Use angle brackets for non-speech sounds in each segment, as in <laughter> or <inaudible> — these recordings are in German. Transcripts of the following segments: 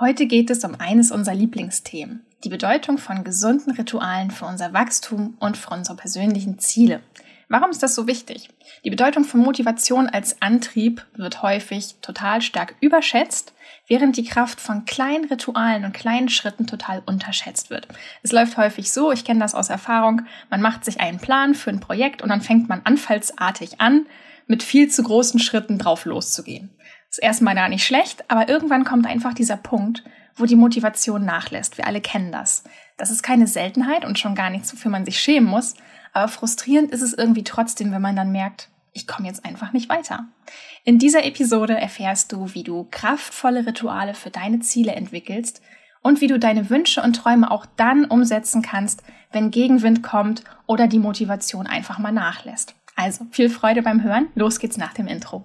Heute geht es um eines unserer Lieblingsthemen, die Bedeutung von gesunden Ritualen für unser Wachstum und für unsere persönlichen Ziele. Warum ist das so wichtig? Die Bedeutung von Motivation als Antrieb wird häufig total stark überschätzt, während die Kraft von kleinen Ritualen und kleinen Schritten total unterschätzt wird. Es läuft häufig so, ich kenne das aus Erfahrung, man macht sich einen Plan für ein Projekt und dann fängt man anfallsartig an, mit viel zu großen Schritten drauf loszugehen. Ist erstmal gar nicht schlecht, aber irgendwann kommt einfach dieser Punkt, wo die Motivation nachlässt. Wir alle kennen das. Das ist keine Seltenheit und schon gar nichts, wofür man sich schämen muss. Aber frustrierend ist es irgendwie trotzdem, wenn man dann merkt, ich komme jetzt einfach nicht weiter. In dieser Episode erfährst du, wie du kraftvolle Rituale für deine Ziele entwickelst und wie du deine Wünsche und Träume auch dann umsetzen kannst, wenn Gegenwind kommt oder die Motivation einfach mal nachlässt. Also viel Freude beim Hören. Los geht's nach dem Intro.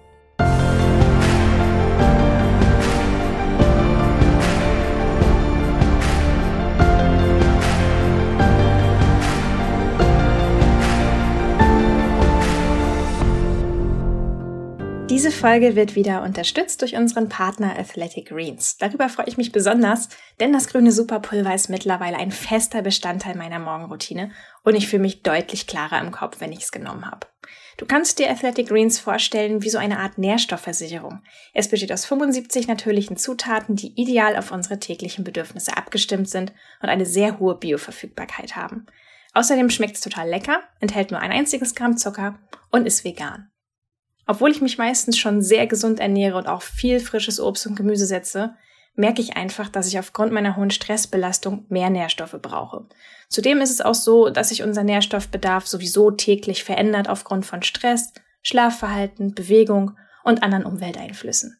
Diese Folge wird wieder unterstützt durch unseren Partner Athletic Greens. Darüber freue ich mich besonders, denn das grüne Superpulver ist mittlerweile ein fester Bestandteil meiner Morgenroutine und ich fühle mich deutlich klarer im Kopf, wenn ich es genommen habe. Du kannst dir Athletic Greens vorstellen wie so eine Art Nährstoffversicherung. Es besteht aus 75 natürlichen Zutaten, die ideal auf unsere täglichen Bedürfnisse abgestimmt sind und eine sehr hohe Bioverfügbarkeit haben. Außerdem schmeckt es total lecker, enthält nur ein einziges Gramm Zucker und ist vegan. Obwohl ich mich meistens schon sehr gesund ernähre und auch viel frisches Obst und Gemüse setze, merke ich einfach, dass ich aufgrund meiner hohen Stressbelastung mehr Nährstoffe brauche. Zudem ist es auch so, dass sich unser Nährstoffbedarf sowieso täglich verändert aufgrund von Stress, Schlafverhalten, Bewegung und anderen Umwelteinflüssen.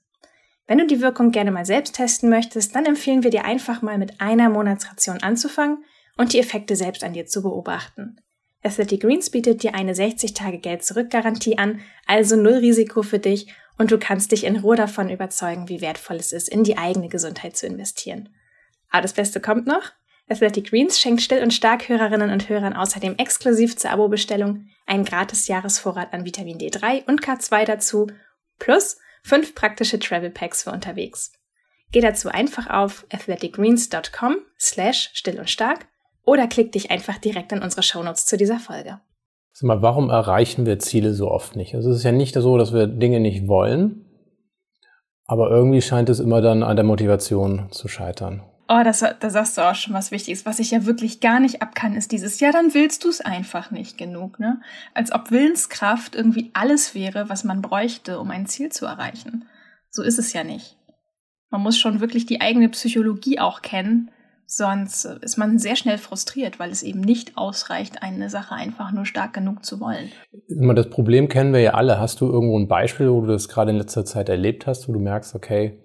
Wenn du die Wirkung gerne mal selbst testen möchtest, dann empfehlen wir dir einfach mal mit einer Monatsration anzufangen und die Effekte selbst an dir zu beobachten. Athletic Greens bietet dir eine 60-Tage-Geld-Zurück-Garantie an, also null Risiko für dich und du kannst dich in Ruhe davon überzeugen, wie wertvoll es ist, in die eigene Gesundheit zu investieren. Aber das Beste kommt noch. Athletic Greens schenkt Still- und Stark-Hörerinnen und Hörern außerdem exklusiv zur Abo-Bestellung einen gratis Jahresvorrat an Vitamin D3 und K2 dazu, plus fünf praktische Travel Packs für unterwegs. Geh dazu einfach auf athleticgreens.com slash still und stark oder klick dich einfach direkt in unsere Shownotes zu dieser Folge. Sag mal, warum erreichen wir Ziele so oft nicht? Also es ist ja nicht so, dass wir Dinge nicht wollen, aber irgendwie scheint es immer dann an der Motivation zu scheitern. Oh, das, da sagst du auch schon was Wichtiges. Was ich ja wirklich gar nicht abkann, ist dieses, ja, dann willst du es einfach nicht genug, ne? Als ob Willenskraft irgendwie alles wäre, was man bräuchte, um ein Ziel zu erreichen. So ist es ja nicht. Man muss schon wirklich die eigene Psychologie auch kennen, Sonst ist man sehr schnell frustriert, weil es eben nicht ausreicht, eine Sache einfach nur stark genug zu wollen. Das Problem kennen wir ja alle. Hast du irgendwo ein Beispiel, wo du das gerade in letzter Zeit erlebt hast, wo du merkst, okay,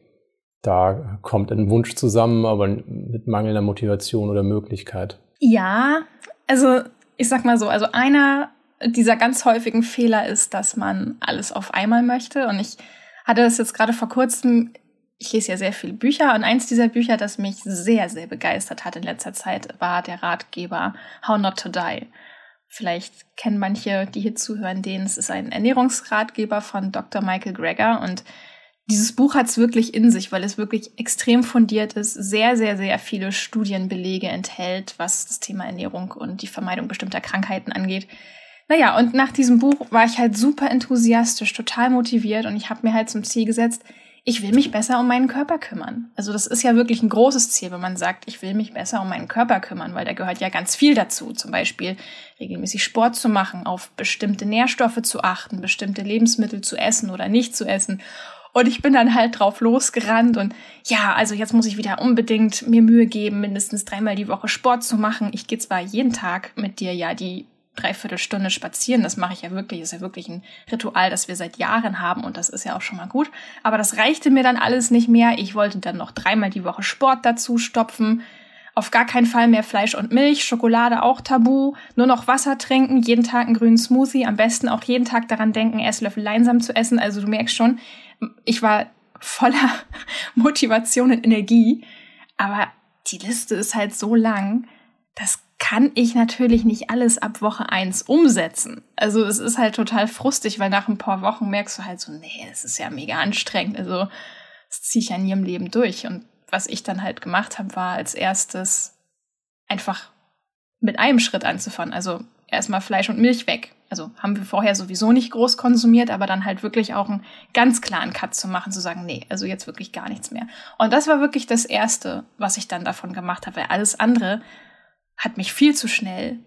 da kommt ein Wunsch zusammen, aber mit mangelnder Motivation oder Möglichkeit? Ja, also ich sag mal so, also einer dieser ganz häufigen Fehler ist, dass man alles auf einmal möchte. Und ich hatte das jetzt gerade vor kurzem ich lese ja sehr viele Bücher und eins dieser Bücher, das mich sehr, sehr begeistert hat in letzter Zeit, war der Ratgeber How Not to Die. Vielleicht kennen manche, die hier zuhören, den. Es ist ein Ernährungsratgeber von Dr. Michael Greger und dieses Buch hat es wirklich in sich, weil es wirklich extrem fundiert ist, sehr, sehr, sehr viele Studienbelege enthält, was das Thema Ernährung und die Vermeidung bestimmter Krankheiten angeht. Naja, und nach diesem Buch war ich halt super enthusiastisch, total motiviert und ich habe mir halt zum Ziel gesetzt, ich will mich besser um meinen Körper kümmern. Also das ist ja wirklich ein großes Ziel, wenn man sagt, ich will mich besser um meinen Körper kümmern, weil da gehört ja ganz viel dazu. Zum Beispiel regelmäßig Sport zu machen, auf bestimmte Nährstoffe zu achten, bestimmte Lebensmittel zu essen oder nicht zu essen. Und ich bin dann halt drauf losgerannt und ja, also jetzt muss ich wieder unbedingt mir Mühe geben, mindestens dreimal die Woche Sport zu machen. Ich gehe zwar jeden Tag mit dir ja die Dreiviertelstunde spazieren. Das mache ich ja wirklich. Ist ja wirklich ein Ritual, das wir seit Jahren haben und das ist ja auch schon mal gut. Aber das reichte mir dann alles nicht mehr. Ich wollte dann noch dreimal die Woche Sport dazu stopfen. Auf gar keinen Fall mehr Fleisch und Milch, Schokolade auch tabu, nur noch Wasser trinken, jeden Tag einen grünen Smoothie, am besten auch jeden Tag daran denken, Esslöffel Leinsam zu essen. Also du merkst schon, ich war voller <laughs> Motivation und Energie, aber die Liste ist halt so lang, das kann ich natürlich nicht alles ab Woche eins umsetzen. Also es ist halt total frustig, weil nach ein paar Wochen merkst du halt so, nee, es ist ja mega anstrengend. Also das ziehe ich ja nie im Leben durch. Und was ich dann halt gemacht habe, war als erstes einfach mit einem Schritt anzufangen. Also erstmal Fleisch und Milch weg. Also haben wir vorher sowieso nicht groß konsumiert, aber dann halt wirklich auch einen ganz klaren Cut zu machen, zu sagen, nee, also jetzt wirklich gar nichts mehr. Und das war wirklich das Erste, was ich dann davon gemacht habe, weil alles andere hat mich viel zu schnell,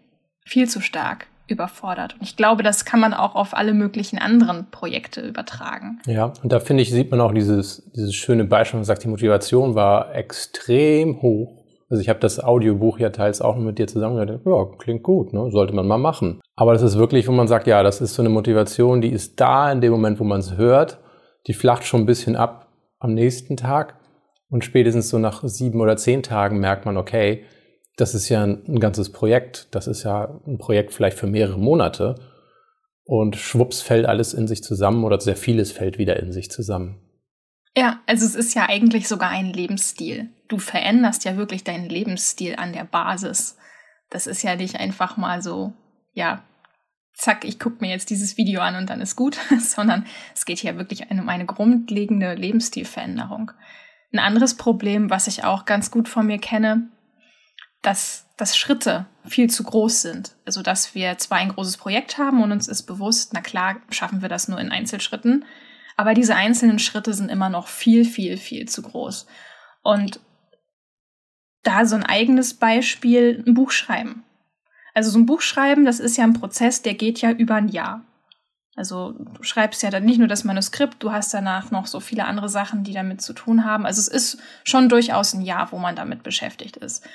viel zu stark überfordert. Und ich glaube, das kann man auch auf alle möglichen anderen Projekte übertragen. Ja, und da finde ich, sieht man auch dieses, dieses schöne Beispiel, man sagt, die Motivation war extrem hoch. Also ich habe das Audiobuch ja teils auch mit dir zusammen gehört. Ja, klingt gut, ne? sollte man mal machen. Aber das ist wirklich, wo man sagt, ja, das ist so eine Motivation, die ist da in dem Moment, wo man es hört. Die flacht schon ein bisschen ab am nächsten Tag. Und spätestens so nach sieben oder zehn Tagen merkt man, okay, das ist ja ein, ein ganzes Projekt. Das ist ja ein Projekt vielleicht für mehrere Monate. Und schwupps fällt alles in sich zusammen oder sehr vieles fällt wieder in sich zusammen. Ja, also es ist ja eigentlich sogar ein Lebensstil. Du veränderst ja wirklich deinen Lebensstil an der Basis. Das ist ja nicht einfach mal so, ja, zack, ich gucke mir jetzt dieses Video an und dann ist gut, <laughs> sondern es geht hier wirklich um eine grundlegende Lebensstilveränderung. Ein anderes Problem, was ich auch ganz gut von mir kenne, dass, dass Schritte viel zu groß sind. Also dass wir zwar ein großes Projekt haben und uns ist bewusst, na klar, schaffen wir das nur in Einzelschritten, aber diese einzelnen Schritte sind immer noch viel, viel, viel zu groß. Und da so ein eigenes Beispiel, ein Buch schreiben. Also so ein Buch schreiben, das ist ja ein Prozess, der geht ja über ein Jahr. Also du schreibst ja dann nicht nur das Manuskript, du hast danach noch so viele andere Sachen, die damit zu tun haben. Also es ist schon durchaus ein Jahr, wo man damit beschäftigt ist.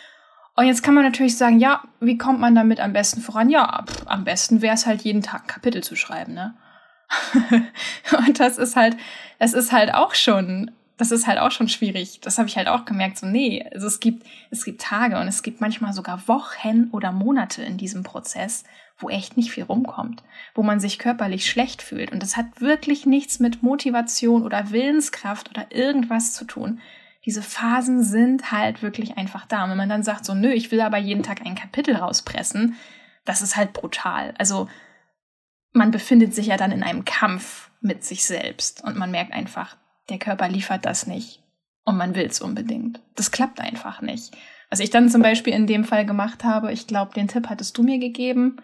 Und jetzt kann man natürlich sagen, ja, wie kommt man damit am besten voran? Ja, pff, am besten wäre es halt jeden Tag ein Kapitel zu schreiben, ne? <laughs> und das ist halt, es ist halt auch schon, das ist halt auch schon schwierig. Das habe ich halt auch gemerkt. So, nee, also es gibt, es gibt Tage und es gibt manchmal sogar Wochen oder Monate in diesem Prozess, wo echt nicht viel rumkommt, wo man sich körperlich schlecht fühlt. Und das hat wirklich nichts mit Motivation oder Willenskraft oder irgendwas zu tun diese Phasen sind halt wirklich einfach da. Und wenn man dann sagt, so, nö, ich will aber jeden Tag ein Kapitel rauspressen, das ist halt brutal. Also man befindet sich ja dann in einem Kampf mit sich selbst und man merkt einfach, der Körper liefert das nicht und man will es unbedingt. Das klappt einfach nicht. Was ich dann zum Beispiel in dem Fall gemacht habe, ich glaube, den Tipp hattest du mir gegeben,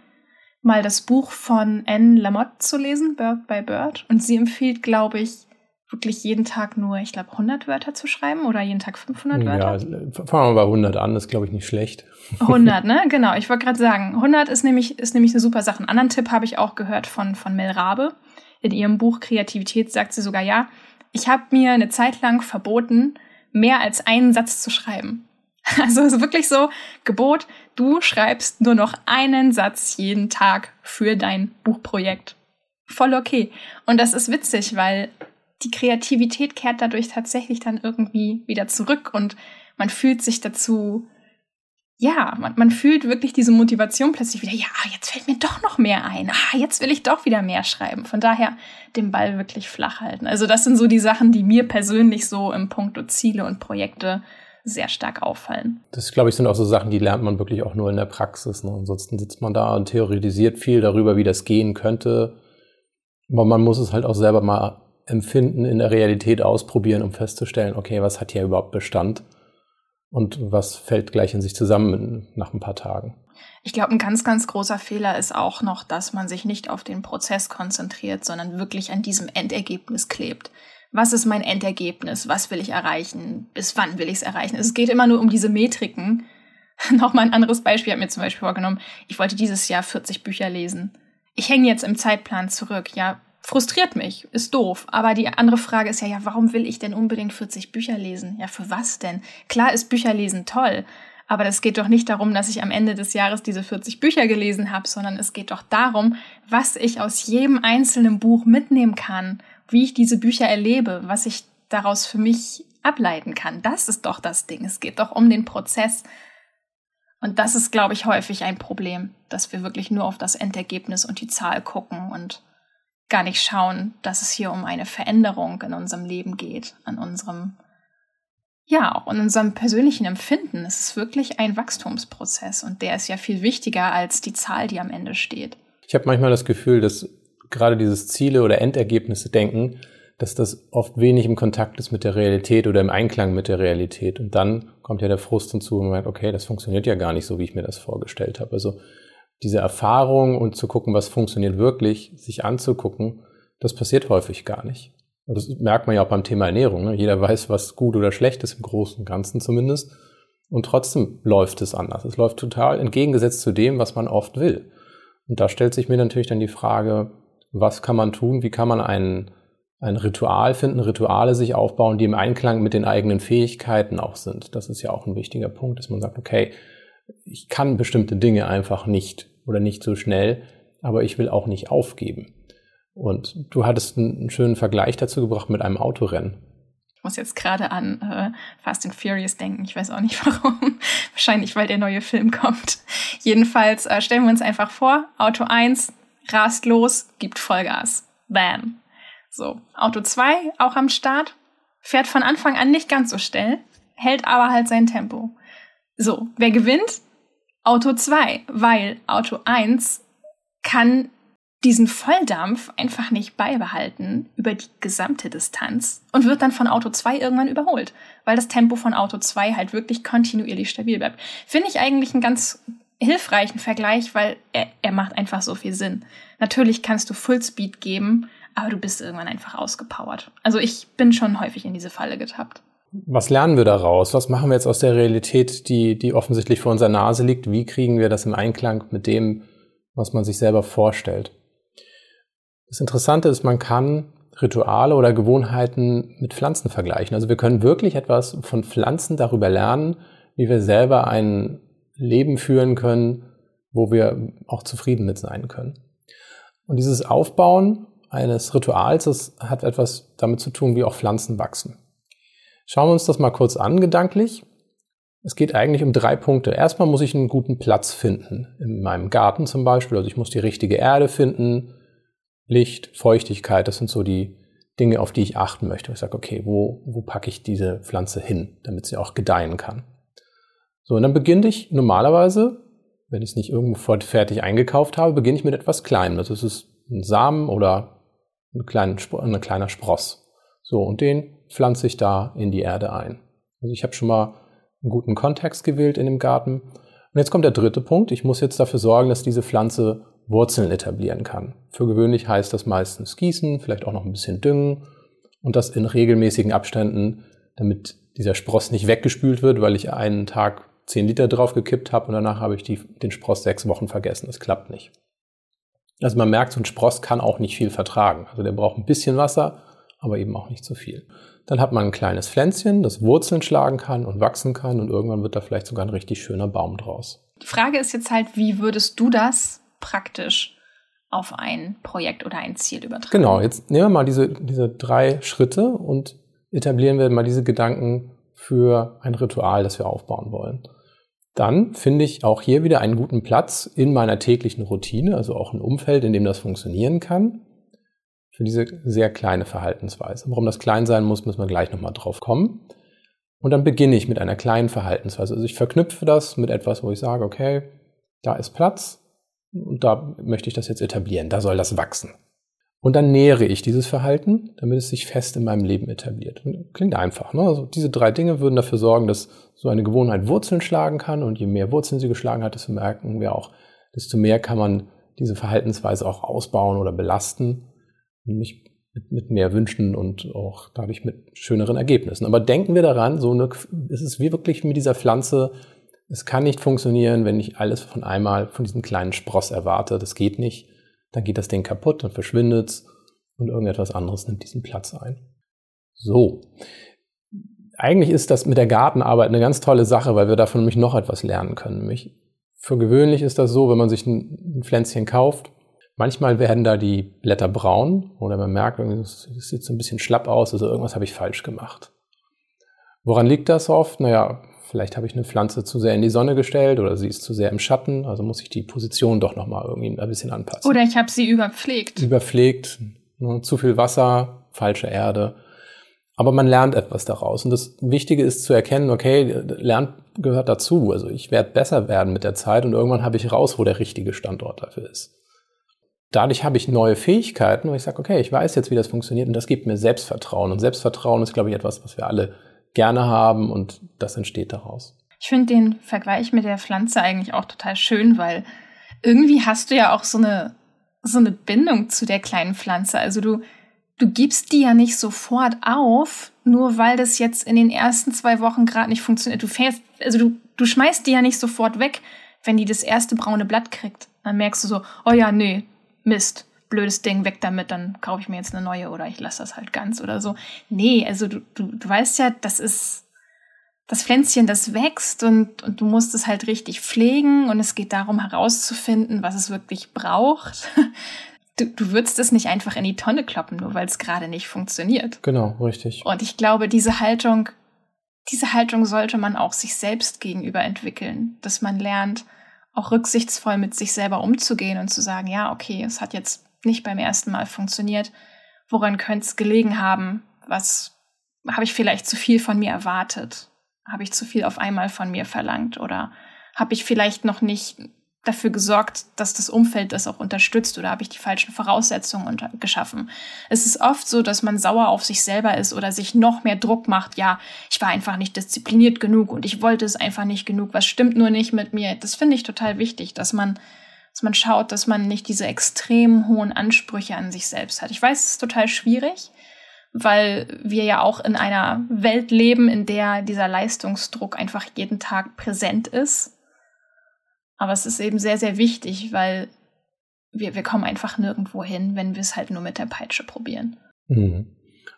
mal das Buch von Anne Lamotte zu lesen, Bird by Bird. Und sie empfiehlt, glaube ich, wirklich jeden Tag nur, ich glaube, 100 Wörter zu schreiben oder jeden Tag 500 Wörter? Ja, fangen wir bei 100 an, das ist, glaube ich, nicht schlecht. <laughs> 100, ne? Genau, ich wollte gerade sagen, 100 ist nämlich, ist nämlich eine super Sache. Einen anderen Tipp habe ich auch gehört von, von Mel Rabe. In ihrem Buch Kreativität sagt sie sogar, ja, ich habe mir eine Zeit lang verboten, mehr als einen Satz zu schreiben. <laughs> Also es ist wirklich so, Gebot, du schreibst nur noch einen Satz jeden Tag für dein Buchprojekt. Voll okay. Und das ist witzig, weil die Kreativität kehrt dadurch tatsächlich dann irgendwie wieder zurück und man fühlt sich dazu, ja, man, man fühlt wirklich diese Motivation plötzlich wieder, ja, jetzt fällt mir doch noch mehr ein, ah, jetzt will ich doch wieder mehr schreiben. Von daher den Ball wirklich flach halten. Also das sind so die Sachen, die mir persönlich so im Punkto Ziele und Projekte sehr stark auffallen. Das, glaube ich, sind auch so Sachen, die lernt man wirklich auch nur in der Praxis. Ne? Ansonsten sitzt man da und theoretisiert viel darüber, wie das gehen könnte. Aber man muss es halt auch selber mal Empfinden in der Realität ausprobieren, um festzustellen, okay, was hat hier überhaupt Bestand und was fällt gleich in sich zusammen nach ein paar Tagen. Ich glaube, ein ganz, ganz großer Fehler ist auch noch, dass man sich nicht auf den Prozess konzentriert, sondern wirklich an diesem Endergebnis klebt. Was ist mein Endergebnis? Was will ich erreichen? Bis wann will ich es erreichen? Es geht immer nur um diese Metriken. <laughs> Nochmal ein anderes Beispiel hat mir zum Beispiel vorgenommen. Ich wollte dieses Jahr 40 Bücher lesen. Ich hänge jetzt im Zeitplan zurück. Ja, frustriert mich, ist doof. Aber die andere Frage ist ja, ja, warum will ich denn unbedingt 40 Bücher lesen? Ja, für was denn? Klar ist Bücherlesen toll, aber das geht doch nicht darum, dass ich am Ende des Jahres diese 40 Bücher gelesen habe, sondern es geht doch darum, was ich aus jedem einzelnen Buch mitnehmen kann, wie ich diese Bücher erlebe, was ich daraus für mich ableiten kann. Das ist doch das Ding. Es geht doch um den Prozess. Und das ist, glaube ich, häufig ein Problem, dass wir wirklich nur auf das Endergebnis und die Zahl gucken und gar nicht schauen, dass es hier um eine Veränderung in unserem Leben geht, an unserem Ja, auch in unserem persönlichen Empfinden ist es wirklich ein Wachstumsprozess und der ist ja viel wichtiger als die Zahl, die am Ende steht. Ich habe manchmal das Gefühl, dass gerade dieses Ziele oder Endergebnisse denken, dass das oft wenig im Kontakt ist mit der Realität oder im Einklang mit der Realität. Und dann kommt ja der Frust hinzu und man merkt, okay, das funktioniert ja gar nicht so, wie ich mir das vorgestellt habe. Also diese Erfahrung und zu gucken, was funktioniert wirklich, sich anzugucken, das passiert häufig gar nicht. Und das merkt man ja auch beim Thema Ernährung. Ne? Jeder weiß, was gut oder schlecht ist, im Großen und Ganzen zumindest. Und trotzdem läuft es anders. Es läuft total entgegengesetzt zu dem, was man oft will. Und da stellt sich mir natürlich dann die Frage, was kann man tun? Wie kann man ein, ein Ritual finden, Rituale sich aufbauen, die im Einklang mit den eigenen Fähigkeiten auch sind? Das ist ja auch ein wichtiger Punkt, dass man sagt, okay, ich kann bestimmte Dinge einfach nicht oder nicht so schnell, aber ich will auch nicht aufgeben. Und du hattest einen schönen Vergleich dazu gebracht mit einem Autorennen. Ich muss jetzt gerade an äh, Fast and Furious denken. Ich weiß auch nicht <laughs> warum. Wahrscheinlich, weil der neue Film kommt. Jedenfalls äh, stellen wir uns einfach vor, Auto 1 rast los, gibt Vollgas. Bam. So, Auto 2 auch am Start, fährt von Anfang an nicht ganz so schnell, hält aber halt sein Tempo. So, wer gewinnt? Auto 2, weil Auto 1 kann diesen Volldampf einfach nicht beibehalten über die gesamte Distanz und wird dann von Auto 2 irgendwann überholt, weil das Tempo von Auto 2 halt wirklich kontinuierlich stabil bleibt. Finde ich eigentlich einen ganz hilfreichen Vergleich, weil er, er macht einfach so viel Sinn. Natürlich kannst du Fullspeed geben, aber du bist irgendwann einfach ausgepowert. Also ich bin schon häufig in diese Falle getappt. Was lernen wir daraus? Was machen wir jetzt aus der Realität, die, die offensichtlich vor unserer Nase liegt? Wie kriegen wir das im Einklang mit dem, was man sich selber vorstellt? Das Interessante ist, man kann Rituale oder Gewohnheiten mit Pflanzen vergleichen. Also wir können wirklich etwas von Pflanzen darüber lernen, wie wir selber ein Leben führen können, wo wir auch zufrieden mit sein können. Und dieses Aufbauen eines Rituals, das hat etwas damit zu tun, wie auch Pflanzen wachsen. Schauen wir uns das mal kurz an, gedanklich. Es geht eigentlich um drei Punkte. Erstmal muss ich einen guten Platz finden, in meinem Garten zum Beispiel. Also ich muss die richtige Erde finden, Licht, Feuchtigkeit, das sind so die Dinge, auf die ich achten möchte. Ich sage, okay, wo, wo packe ich diese Pflanze hin, damit sie auch gedeihen kann. So, und dann beginne ich normalerweise, wenn ich es nicht irgendwo fertig eingekauft habe, beginne ich mit etwas Kleinem. Das ist ein Samen oder ein kleiner Spross. So, und den pflanze ich da in die Erde ein. Also ich habe schon mal einen guten Kontext gewählt in dem Garten. Und jetzt kommt der dritte Punkt. Ich muss jetzt dafür sorgen, dass diese Pflanze Wurzeln etablieren kann. Für gewöhnlich heißt das meistens gießen, vielleicht auch noch ein bisschen düngen und das in regelmäßigen Abständen, damit dieser Spross nicht weggespült wird, weil ich einen Tag 10 Liter drauf gekippt habe und danach habe ich die, den Spross sechs Wochen vergessen. Das klappt nicht. Also man merkt, so ein Spross kann auch nicht viel vertragen. Also der braucht ein bisschen Wasser, aber eben auch nicht zu viel. Dann hat man ein kleines Pflänzchen, das Wurzeln schlagen kann und wachsen kann und irgendwann wird da vielleicht sogar ein richtig schöner Baum draus. Die Frage ist jetzt halt, wie würdest du das praktisch auf ein Projekt oder ein Ziel übertragen? Genau, jetzt nehmen wir mal diese, diese drei Schritte und etablieren wir mal diese Gedanken für ein Ritual, das wir aufbauen wollen. Dann finde ich auch hier wieder einen guten Platz in meiner täglichen Routine, also auch ein Umfeld, in dem das funktionieren kann für diese sehr kleine Verhaltensweise. Warum das klein sein muss, müssen wir gleich nochmal drauf kommen. Und dann beginne ich mit einer kleinen Verhaltensweise. Also ich verknüpfe das mit etwas, wo ich sage, okay, da ist Platz und da möchte ich das jetzt etablieren, da soll das wachsen. Und dann nähere ich dieses Verhalten, damit es sich fest in meinem Leben etabliert. Klingt einfach. Ne? Also diese drei Dinge würden dafür sorgen, dass so eine Gewohnheit Wurzeln schlagen kann. Und je mehr Wurzeln sie geschlagen hat, desto merken wir auch, desto mehr kann man diese Verhaltensweise auch ausbauen oder belasten nämlich mit, mit mehr Wünschen und auch dadurch mit schöneren Ergebnissen. Aber denken wir daran, so eine, es ist wie wirklich mit dieser Pflanze, es kann nicht funktionieren, wenn ich alles von einmal von diesem kleinen Spross erwarte. Das geht nicht. Dann geht das Ding kaputt, dann verschwindet und irgendetwas anderes nimmt diesen Platz ein. So. Eigentlich ist das mit der Gartenarbeit eine ganz tolle Sache, weil wir davon nämlich noch etwas lernen können. Nämlich für gewöhnlich ist das so, wenn man sich ein Pflänzchen kauft, Manchmal werden da die Blätter braun oder man merkt, es sieht so ein bisschen schlapp aus, also irgendwas habe ich falsch gemacht. Woran liegt das oft? Naja, vielleicht habe ich eine Pflanze zu sehr in die Sonne gestellt oder sie ist zu sehr im Schatten, also muss ich die Position doch nochmal irgendwie ein bisschen anpassen. Oder ich habe sie überpflegt. Überpflegt, ne, zu viel Wasser, falsche Erde. Aber man lernt etwas daraus. Und das Wichtige ist zu erkennen, okay, Lernen gehört dazu. Also ich werde besser werden mit der Zeit und irgendwann habe ich raus, wo der richtige Standort dafür ist. Dadurch habe ich neue Fähigkeiten, wo ich sage, okay, ich weiß jetzt, wie das funktioniert und das gibt mir Selbstvertrauen. Und Selbstvertrauen ist, glaube ich, etwas, was wir alle gerne haben und das entsteht daraus. Ich finde den Vergleich mit der Pflanze eigentlich auch total schön, weil irgendwie hast du ja auch so eine, so eine Bindung zu der kleinen Pflanze. Also du, du gibst die ja nicht sofort auf, nur weil das jetzt in den ersten zwei Wochen gerade nicht funktioniert. Du fährst, also du, du schmeißt die ja nicht sofort weg, wenn die das erste braune Blatt kriegt. Dann merkst du so, oh ja, nee, Mist, blödes Ding, weg damit, dann kaufe ich mir jetzt eine neue oder ich lasse das halt ganz oder so. Nee, also du, du, du weißt ja, das ist das Pflänzchen, das wächst und, und du musst es halt richtig pflegen und es geht darum herauszufinden, was es wirklich braucht. <laughs> Du, du würdest es nicht einfach in die Tonne kloppen, nur weil es gerade nicht funktioniert. Genau, richtig. Und ich glaube, diese Haltung, diese Haltung sollte man auch sich selbst gegenüber entwickeln, dass man lernt, auch rücksichtsvoll mit sich selber umzugehen und zu sagen, ja, okay, es hat jetzt nicht beim ersten Mal funktioniert. Woran könnte es gelegen haben? Was habe ich vielleicht zu viel von mir erwartet? Habe ich zu viel auf einmal von mir verlangt? Oder habe ich vielleicht noch nicht dafür gesorgt, dass das Umfeld das auch unterstützt oder habe ich die falschen Voraussetzungen geschaffen? Es ist oft so, dass man sauer auf sich selber ist oder sich noch mehr Druck macht. Ja, ich war einfach nicht diszipliniert genug und ich wollte es einfach nicht genug. Was stimmt nur nicht mit mir? Das finde ich total wichtig, dass man dass man schaut, dass man nicht diese extrem hohen Ansprüche an sich selbst hat. Ich weiß, es ist total schwierig, weil wir ja auch in einer Welt leben, in der dieser Leistungsdruck einfach jeden Tag präsent ist. Aber es ist eben sehr, sehr wichtig, weil wir, wir kommen einfach nirgendwo hin, wenn wir es halt nur mit der Peitsche probieren. Mhm.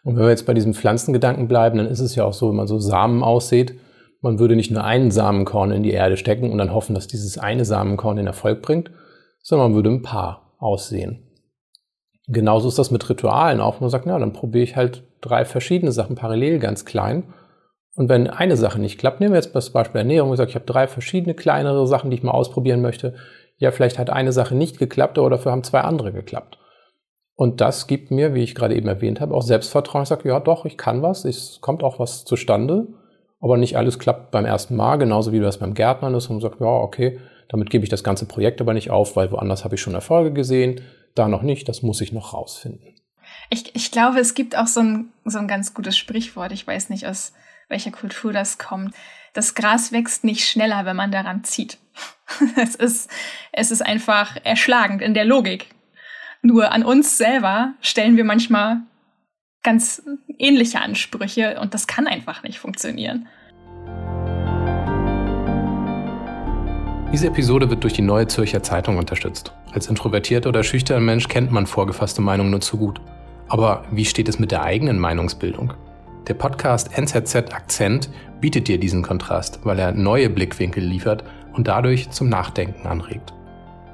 Und wenn wir jetzt bei diesem Pflanzengedanken bleiben, dann ist es ja auch so, wenn man so Samen aussieht, man würde nicht nur einen Samenkorn in die Erde stecken und dann hoffen, dass dieses eine Samenkorn den Erfolg bringt, sondern man würde ein Paar aussehen. Genauso ist das mit Ritualen auch. Man sagt, na, dann probiere ich halt drei verschiedene Sachen parallel ganz klein. Und wenn eine Sache nicht klappt, nehmen wir jetzt das Beispiel Ernährung, ich sage, ich habe drei verschiedene kleinere Sachen, die ich mal ausprobieren möchte. Ja, vielleicht hat eine Sache nicht geklappt, aber dafür haben zwei andere geklappt. Und das gibt mir, wie ich gerade eben erwähnt habe, auch Selbstvertrauen. Ich sage, ja doch, ich kann was, es kommt auch was zustande, aber nicht alles klappt beim ersten Mal, genauso wie das beim Gärtnern ist und man sagt, ja, okay, damit gebe ich das ganze Projekt aber nicht auf, weil woanders habe ich schon Erfolge gesehen, da noch nicht, das muss ich noch rausfinden. Ich, ich glaube, es gibt auch so ein, so ein ganz gutes Sprichwort, ich weiß nicht, aus welcher Kultur das kommt. Das Gras wächst nicht schneller, wenn man daran zieht. <laughs> es, ist, es ist einfach erschlagend in der Logik. Nur an uns selber stellen wir manchmal ganz ähnliche Ansprüche und das kann einfach nicht funktionieren. Diese Episode wird durch die Neue Zürcher Zeitung unterstützt. Als introvertierter oder schüchterner Mensch kennt man vorgefasste Meinungen nur zu gut. Aber wie steht es mit der eigenen Meinungsbildung? Der Podcast NZZ Akzent bietet dir diesen Kontrast, weil er neue Blickwinkel liefert und dadurch zum Nachdenken anregt.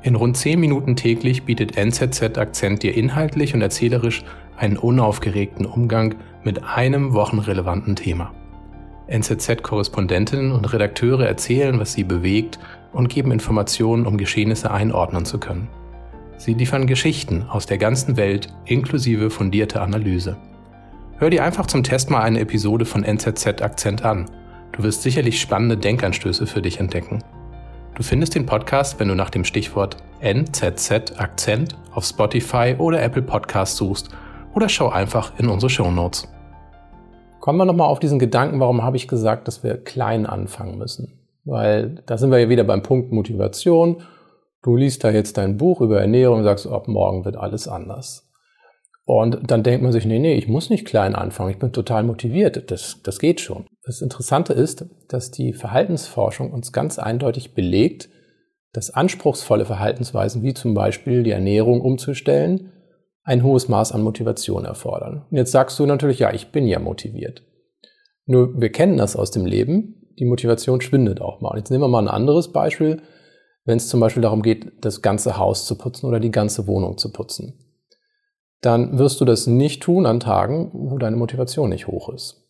In rund 10 Minuten täglich bietet NZZ Akzent dir inhaltlich und erzählerisch einen unaufgeregten Umgang mit einem wochenrelevanten Thema. NZZ-Korrespondentinnen und Redakteure erzählen, was sie bewegt und geben Informationen, um Geschehnisse einordnen zu können. Sie liefern Geschichten aus der ganzen Welt inklusive fundierte Analyse. Hör dir einfach zum Test mal eine Episode von NZZ Akzent an. Du wirst sicherlich spannende Denkanstöße für dich entdecken. Du findest den Podcast, wenn du nach dem Stichwort NZZ Akzent auf Spotify oder Apple Podcast suchst oder schau einfach in unsere Show Notes. Kommen wir nochmal auf diesen Gedanken, warum habe ich gesagt, dass wir klein anfangen müssen? Weil da sind wir ja wieder beim Punkt Motivation. Du liest da jetzt dein Buch über Ernährung und sagst, ab morgen wird alles anders. Und dann denkt man sich, nee, nee, ich muss nicht klein anfangen, ich bin total motiviert, das, das geht schon. Das Interessante ist, dass die Verhaltensforschung uns ganz eindeutig belegt, dass anspruchsvolle Verhaltensweisen wie zum Beispiel die Ernährung umzustellen, ein hohes Maß an Motivation erfordern. Und jetzt sagst du natürlich, ja, ich bin ja motiviert. Nur wir kennen das aus dem Leben die Motivation schwindet auch mal. Jetzt nehmen wir mal ein anderes Beispiel, wenn es zum Beispiel darum geht, das ganze Haus zu putzen oder die ganze Wohnung zu putzen. Dann wirst du das nicht tun an Tagen, wo deine Motivation nicht hoch ist.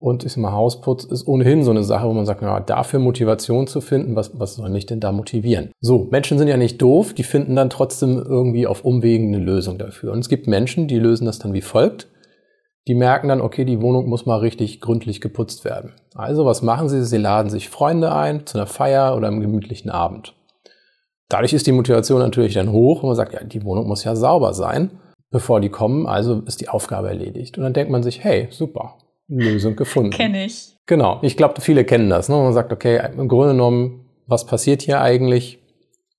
Und ich sag mal, Hausputz ist ohnehin so eine Sache, wo man sagt, ja, dafür Motivation zu finden, was, was soll mich denn da motivieren? So, Menschen sind ja nicht doof, die finden dann trotzdem irgendwie auf Umwegen eine Lösung dafür. Und es gibt Menschen, die lösen das dann wie folgt. die merken dann, okay, die Wohnung muss mal richtig gründlich geputzt werden. Also was machen sie? Sie laden sich Freunde ein zu einer Feier oder einem gemütlichen Abend. Dadurch ist die Motivation natürlich dann hoch und man sagt, ja, die Wohnung muss ja sauber sein, bevor die kommen, also ist die Aufgabe erledigt. Und dann denkt man sich, hey, super, Lösung gefunden. Kenne ich. Genau, ich glaube, viele kennen das. Ne? Man sagt, okay, im Grunde genommen, was passiert hier eigentlich?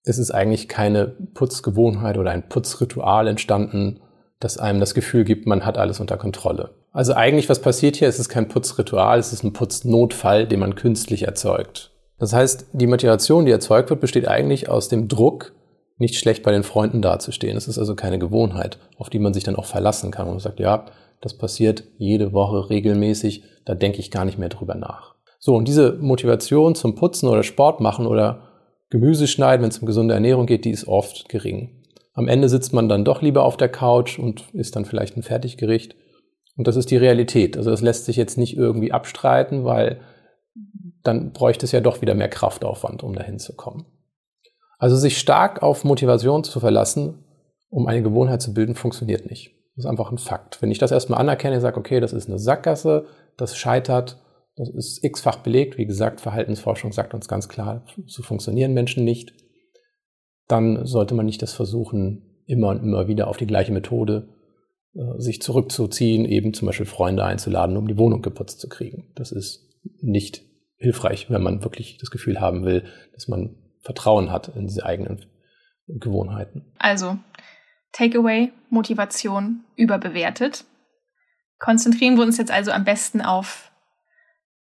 Es ist eigentlich keine Putzgewohnheit oder ein Putzritual entstanden, das einem das Gefühl gibt, man hat alles unter Kontrolle. Also eigentlich, was passiert hier, es ist kein Putzritual, es ist ein Putznotfall, den man künstlich erzeugt. Das heißt, die Motivation, die erzeugt wird, besteht eigentlich aus dem Druck, nicht schlecht bei den Freunden dazustehen. Es ist also keine Gewohnheit, auf die man sich dann auch verlassen kann. Und sagt, ja, das passiert jede Woche regelmäßig, da denke ich gar nicht mehr drüber nach. So, und diese Motivation zum Putzen oder Sport machen oder Gemüse schneiden, wenn es um gesunde Ernährung geht, die ist oft gering. Am Ende sitzt man dann doch lieber auf der Couch und isst dann vielleicht ein Fertiggericht. Und das ist die Realität. Also das lässt sich jetzt nicht irgendwie abstreiten, weil dann bräuchte es ja doch wieder mehr Kraftaufwand, um dahin zu kommen. Also sich stark auf Motivation zu verlassen, um eine Gewohnheit zu bilden, funktioniert nicht. Das ist einfach ein Fakt. Wenn ich das erstmal anerkenne, sage, okay, das ist eine Sackgasse, das scheitert, das ist x-fach belegt. Wie gesagt, Verhaltensforschung sagt uns ganz klar, so funktionieren Menschen nicht dann sollte man nicht das versuchen, immer und immer wieder auf die gleiche Methode äh, sich zurückzuziehen, eben zum Beispiel Freunde einzuladen, um die Wohnung geputzt zu kriegen. Das ist nicht hilfreich, wenn man wirklich das Gefühl haben will, dass man Vertrauen hat in diese eigenen Gewohnheiten. Also, Takeaway, Motivation überbewertet. Konzentrieren wir uns jetzt also am besten auf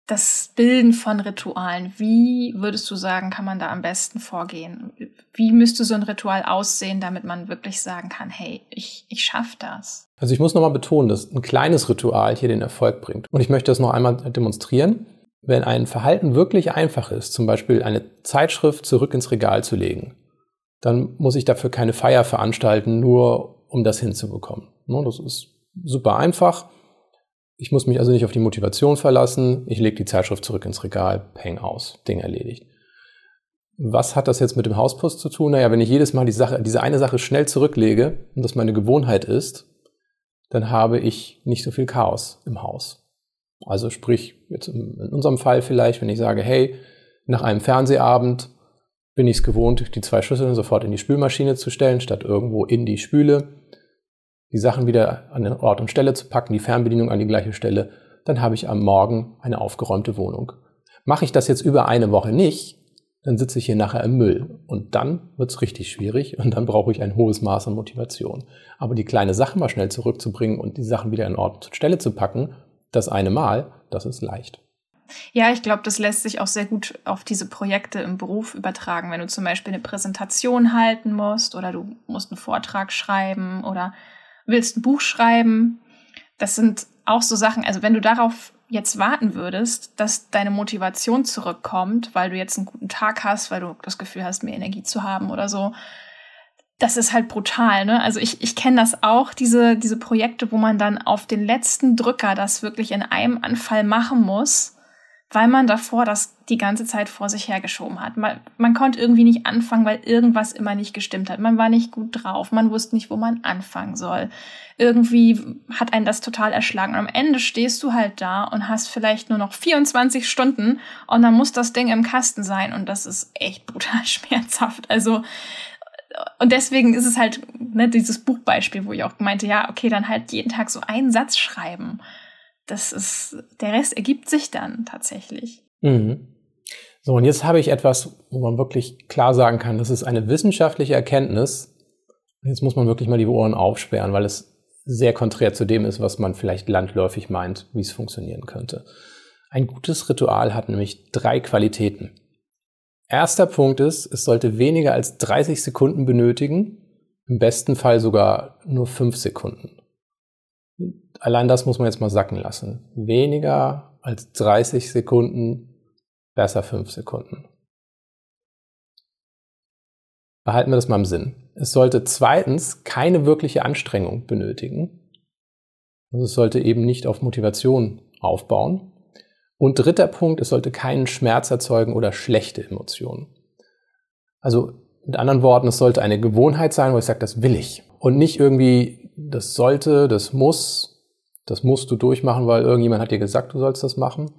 das Bilden von Ritualen, wie würdest du sagen, kann man da am besten vorgehen? Wie müsste so ein Ritual aussehen, damit man wirklich sagen kann, hey, ich, ich schaffe das? Also ich muss nochmal betonen, dass ein kleines Ritual hier den Erfolg bringt. Und ich möchte das noch einmal demonstrieren. Wenn ein Verhalten wirklich einfach ist, zum Beispiel eine Zeitschrift zurück ins Regal zu legen, dann muss ich dafür keine Feier veranstalten, nur um das hinzubekommen. Ne, das ist super einfach. Ich muss mich also nicht auf die Motivation verlassen. Ich lege die Zeitschrift zurück ins Regal, peng aus, Ding erledigt. Was hat das jetzt mit dem Hauspost zu tun? Naja, wenn ich jedes Mal die Sache, diese eine Sache schnell zurücklege und das meine Gewohnheit ist, dann habe ich nicht so viel Chaos im Haus. Also sprich, jetzt in unserem Fall vielleicht, wenn ich sage, hey, nach einem Fernsehabend bin ich es gewohnt, die zwei Schüsseln sofort in die Spülmaschine zu stellen, statt irgendwo in die Spüle die Sachen wieder an den Ort und Stelle zu packen, die Fernbedienung an die gleiche Stelle, dann habe ich am Morgen eine aufgeräumte Wohnung. Mache ich das jetzt über eine Woche nicht, dann sitze ich hier nachher im Müll. Und dann wird es richtig schwierig und dann brauche ich ein hohes Maß an Motivation. Aber die kleine Sache mal schnell zurückzubringen und die Sachen wieder an Ort und Stelle zu packen, das eine Mal, das ist leicht. Ja, ich glaube, das lässt sich auch sehr gut auf diese Projekte im Beruf übertragen. Wenn du zum Beispiel eine Präsentation halten musst oder du musst einen Vortrag schreiben oder willst ein Buch schreiben. Das sind auch so Sachen, also wenn du darauf jetzt warten würdest, dass deine Motivation zurückkommt, weil du jetzt einen guten Tag hast, weil du das Gefühl hast, mehr Energie zu haben oder so, das ist halt brutal, ne? Also ich, ich kenne das auch, diese, diese Projekte, wo man dann auf den letzten Drücker das wirklich in einem Anfall machen muss weil man davor das die ganze Zeit vor sich hergeschoben hat. Man, man konnte irgendwie nicht anfangen, weil irgendwas immer nicht gestimmt hat. Man war nicht gut drauf, man wusste nicht, wo man anfangen soll. Irgendwie hat einen das total erschlagen. Und am Ende stehst du halt da und hast vielleicht nur noch 24 Stunden und dann muss das Ding im Kasten sein und das ist echt brutal <laughs> schmerzhaft. Also und deswegen ist es halt ne, dieses Buchbeispiel, wo ich auch meinte, ja, okay, dann halt jeden Tag so einen Satz schreiben das ist, der Rest ergibt sich dann tatsächlich. Mhm. So, und jetzt habe ich etwas, wo man wirklich klar sagen kann, das ist eine wissenschaftliche Erkenntnis. Jetzt muss man wirklich mal die Ohren aufsperren, weil es sehr konträr zu dem ist, was man vielleicht landläufig meint, wie es funktionieren könnte. Ein gutes Ritual hat nämlich drei Qualitäten. Erster Punkt ist, es sollte weniger als 30 Sekunden benötigen, im besten Fall sogar nur fünf Sekunden allein das muss man jetzt mal sacken lassen. Weniger als 30 Sekunden, besser 5 Sekunden. Behalten wir das mal im Sinn. Es sollte zweitens keine wirkliche Anstrengung benötigen. Also es sollte eben nicht auf Motivation aufbauen. Und dritter Punkt, es sollte keinen Schmerz erzeugen oder schlechte Emotionen. Also mit anderen Worten, es sollte eine Gewohnheit sein, wo ich sage, das will ich. Und nicht irgendwie, das sollte, das muss, das musst du durchmachen, weil irgendjemand hat dir gesagt, du sollst das machen,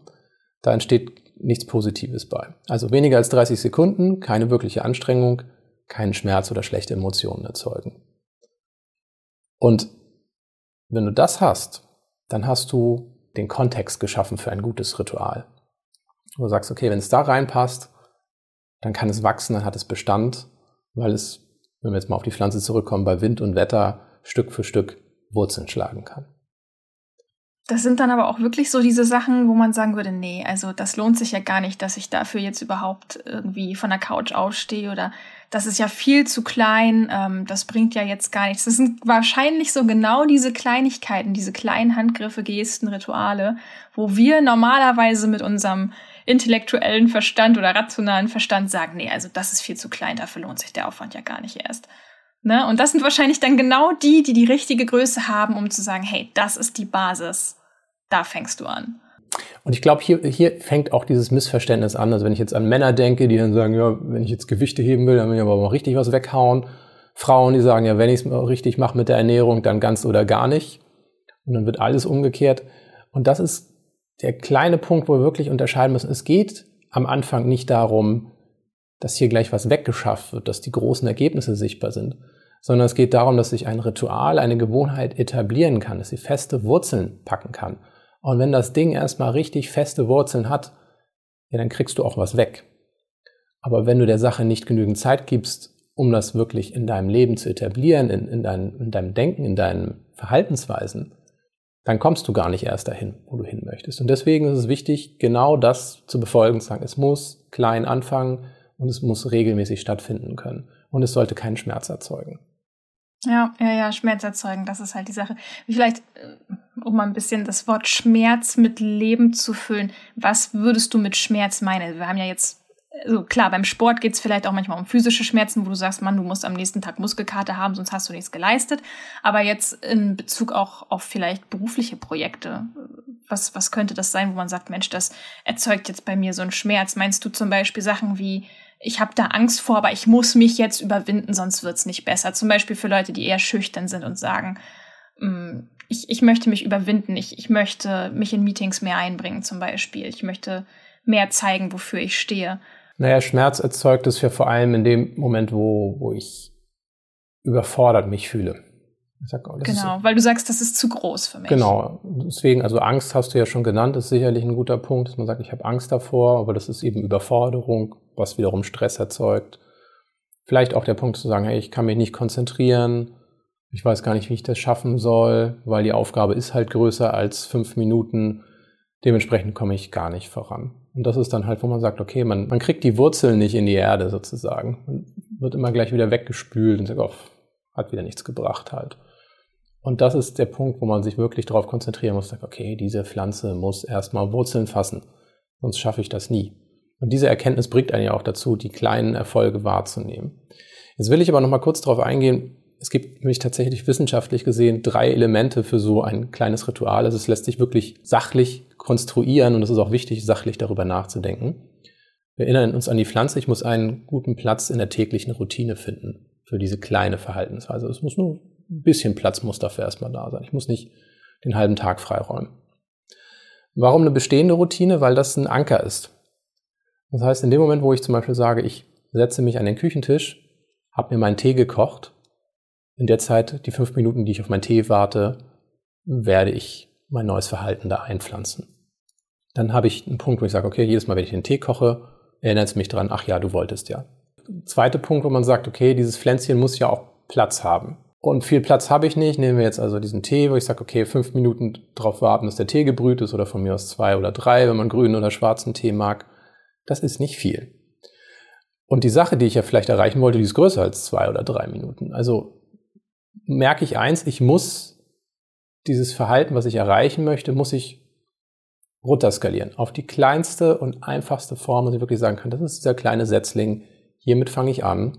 da entsteht nichts Positives bei. Also weniger als 30 Sekunden, keine wirkliche Anstrengung, keinen Schmerz oder schlechte Emotionen erzeugen. Und wenn du das hast, dann hast du den Kontext geschaffen für ein gutes Ritual. Wo du sagst, okay, wenn es da reinpasst, dann kann es wachsen, dann hat es Bestand, weil es, wenn wir jetzt mal auf die Pflanze zurückkommen, bei Wind und Wetter Stück für Stück Wurzeln schlagen kann. Das sind dann aber auch wirklich so diese Sachen, wo man sagen würde, nee, also das lohnt sich ja gar nicht, dass ich dafür jetzt überhaupt irgendwie von der Couch aufstehe oder das ist ja viel zu klein, ähm, das bringt ja jetzt gar nichts. Das sind wahrscheinlich so genau diese Kleinigkeiten, diese kleinen Handgriffe, Gesten, Rituale, wo wir normalerweise mit unserem intellektuellen Verstand oder rationalen Verstand sagen, nee, also das ist viel zu klein, dafür lohnt sich der Aufwand ja gar nicht erst. Ne? Und das sind wahrscheinlich dann genau die, die die richtige Größe haben, um zu sagen, hey, das ist die Basis, da fängst du an. Und ich glaube, hier, hier fängt auch dieses Missverständnis an. Also wenn ich jetzt an Männer denke, die dann sagen, ja, wenn ich jetzt Gewichte heben will, dann will ich aber mal richtig was weghauen. Frauen, die sagen, ja, wenn ich es richtig mache mit der Ernährung, dann ganz oder gar nicht. Und dann wird alles umgekehrt. Und das ist der kleine Punkt, wo wir wirklich unterscheiden müssen. Es geht am Anfang nicht darum, dass hier gleich was weggeschafft wird, dass die großen Ergebnisse sichtbar sind, sondern es geht darum, dass sich ein Ritual, eine Gewohnheit etablieren kann, dass sie feste Wurzeln packen kann. Und wenn das Ding erstmal richtig feste Wurzeln hat, ja, dann kriegst du auch was weg. Aber wenn du der Sache nicht genügend Zeit gibst, um das wirklich in deinem Leben zu etablieren, in, in, dein, in deinem Denken, in deinen Verhaltensweisen, dann kommst du gar nicht erst dahin, wo du hin möchtest. Und deswegen ist es wichtig, genau das zu befolgen, zu sagen, es muss klein anfangen und es muss regelmäßig stattfinden können. Und es sollte keinen Schmerz erzeugen. Ja, ja, ja, Schmerz erzeugen, das ist halt die Sache. Vielleicht, äh, um mal ein bisschen das Wort Schmerz mit Leben zu füllen, was würdest du mit Schmerz meinen? Wir haben ja jetzt, also klar, beim Sport geht es vielleicht auch manchmal um physische Schmerzen, wo du sagst, Mann, du musst am nächsten Tag Muskelkater haben, sonst hast du nichts geleistet. Aber jetzt in Bezug auch auf vielleicht berufliche Projekte, was, was könnte das sein, wo man sagt, Mensch, das erzeugt jetzt bei mir so einen Schmerz? Meinst du zum Beispiel Sachen wie, ich habe da Angst vor, aber ich muss mich jetzt überwinden, sonst wird's nicht besser. Zum Beispiel für Leute, die eher schüchtern sind und sagen, mm, ich, ich möchte mich überwinden, ich, ich möchte mich in Meetings mehr einbringen zum Beispiel, ich möchte mehr zeigen, wofür ich stehe. Naja, Schmerz erzeugt es ja vor allem in dem Moment, wo, wo ich überfordert mich fühle. Sag, genau, ist, weil du sagst, das ist zu groß für mich. Genau, deswegen, also Angst hast du ja schon genannt, ist sicherlich ein guter Punkt, dass man sagt, ich habe Angst davor, aber das ist eben Überforderung, was wiederum Stress erzeugt. Vielleicht auch der Punkt zu sagen, hey, ich kann mich nicht konzentrieren, ich weiß gar nicht, wie ich das schaffen soll, weil die Aufgabe ist halt größer als fünf Minuten. Dementsprechend komme ich gar nicht voran. Und das ist dann halt, wo man sagt, okay, man, man kriegt die Wurzeln nicht in die Erde sozusagen. Man wird immer gleich wieder weggespült und sagt, oh, hat wieder nichts gebracht halt. Und das ist der Punkt, wo man sich wirklich darauf konzentrieren muss, sagt, okay, diese Pflanze muss erstmal Wurzeln fassen, sonst schaffe ich das nie. Und diese Erkenntnis bringt einen ja auch dazu, die kleinen Erfolge wahrzunehmen. Jetzt will ich aber noch mal kurz darauf eingehen. Es gibt nämlich tatsächlich wissenschaftlich gesehen drei Elemente für so ein kleines Ritual. Also es lässt sich wirklich sachlich konstruieren und es ist auch wichtig, sachlich darüber nachzudenken. Wir erinnern uns an die Pflanze. Ich muss einen guten Platz in der täglichen Routine finden für diese kleine Verhaltensweise. Es muss nur ein bisschen Platz muss dafür erstmal da sein. Ich muss nicht den halben Tag freiräumen. Warum eine bestehende Routine? Weil das ein Anker ist. Das heißt, in dem Moment, wo ich zum Beispiel sage, ich setze mich an den Küchentisch, habe mir meinen Tee gekocht, in der Zeit, die fünf Minuten, die ich auf meinen Tee warte, werde ich mein neues Verhalten da einpflanzen. Dann habe ich einen Punkt, wo ich sage, okay, jedes Mal, wenn ich den Tee koche, erinnert es mich dran, ach ja, du wolltest ja. Zweiter Punkt, wo man sagt, okay, dieses Pflänzchen muss ja auch Platz haben. Und viel Platz habe ich nicht. Nehmen wir jetzt also diesen Tee, wo ich sage, okay, fünf Minuten drauf warten, dass der Tee gebrüht ist oder von mir aus zwei oder drei, wenn man grünen oder schwarzen Tee mag. Das ist nicht viel. Und die Sache, die ich ja vielleicht erreichen wollte, die ist größer als zwei oder drei Minuten. Also merke ich eins, ich muss dieses Verhalten, was ich erreichen möchte, muss ich runterskalieren auf die kleinste und einfachste Form, dass ich wirklich sagen kann, das ist dieser kleine Setzling, hiermit fange ich an.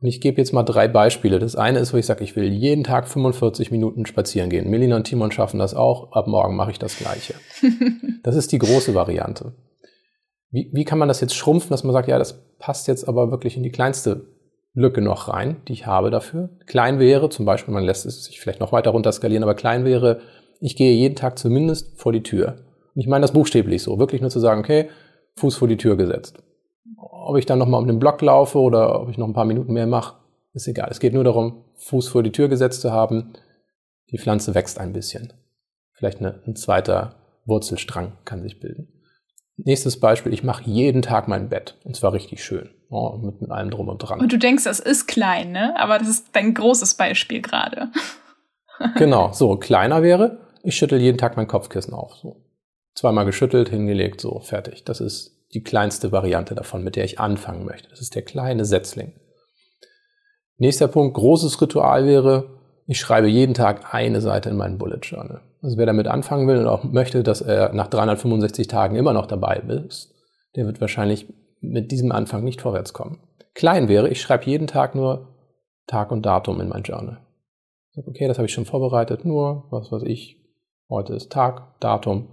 Und ich gebe jetzt mal drei Beispiele. Das eine ist, wo ich sage, ich will jeden Tag 45 Minuten spazieren gehen. Melina und Timon schaffen das auch. Ab morgen mache ich das Gleiche. <laughs> das ist die große Variante. Wie, wie kann man das jetzt schrumpfen, dass man sagt, ja, das passt jetzt aber wirklich in die kleinste Lücke noch rein, die ich habe dafür. Klein wäre, zum Beispiel, man lässt es sich vielleicht noch weiter runter skalieren, aber klein wäre, ich gehe jeden Tag zumindest vor die Tür. Und ich meine das buchstäblich so, wirklich nur zu sagen, okay, Fuß vor die Tür gesetzt. Ob ich dann nochmal um den Block laufe oder ob ich noch ein paar Minuten mehr mache, ist egal. Es geht nur darum, Fuß vor die Tür gesetzt zu haben. Die Pflanze wächst ein bisschen. Vielleicht eine, ein zweiter Wurzelstrang kann sich bilden. Nächstes Beispiel, ich mache jeden Tag mein Bett. Und zwar richtig schön. Oh, mit, mit allem drum und dran. Und du denkst, das ist klein, ne? Aber das ist dein großes Beispiel gerade. <laughs> genau, so kleiner wäre, ich schüttel jeden Tag mein Kopfkissen auf. So. Zweimal geschüttelt, hingelegt, so, fertig. Das ist die kleinste Variante davon, mit der ich anfangen möchte. Das ist der kleine Setzling. Nächster Punkt, großes Ritual wäre, ich schreibe jeden Tag eine Seite in meinen Bullet Journal. Also wer damit anfangen will und auch möchte, dass er nach 365 Tagen immer noch dabei ist, der wird wahrscheinlich mit diesem Anfang nicht vorwärts kommen. Klein wäre, ich schreibe jeden Tag nur Tag und Datum in mein Journal. Okay, das habe ich schon vorbereitet, nur, was weiß ich, heute ist Tag, Datum,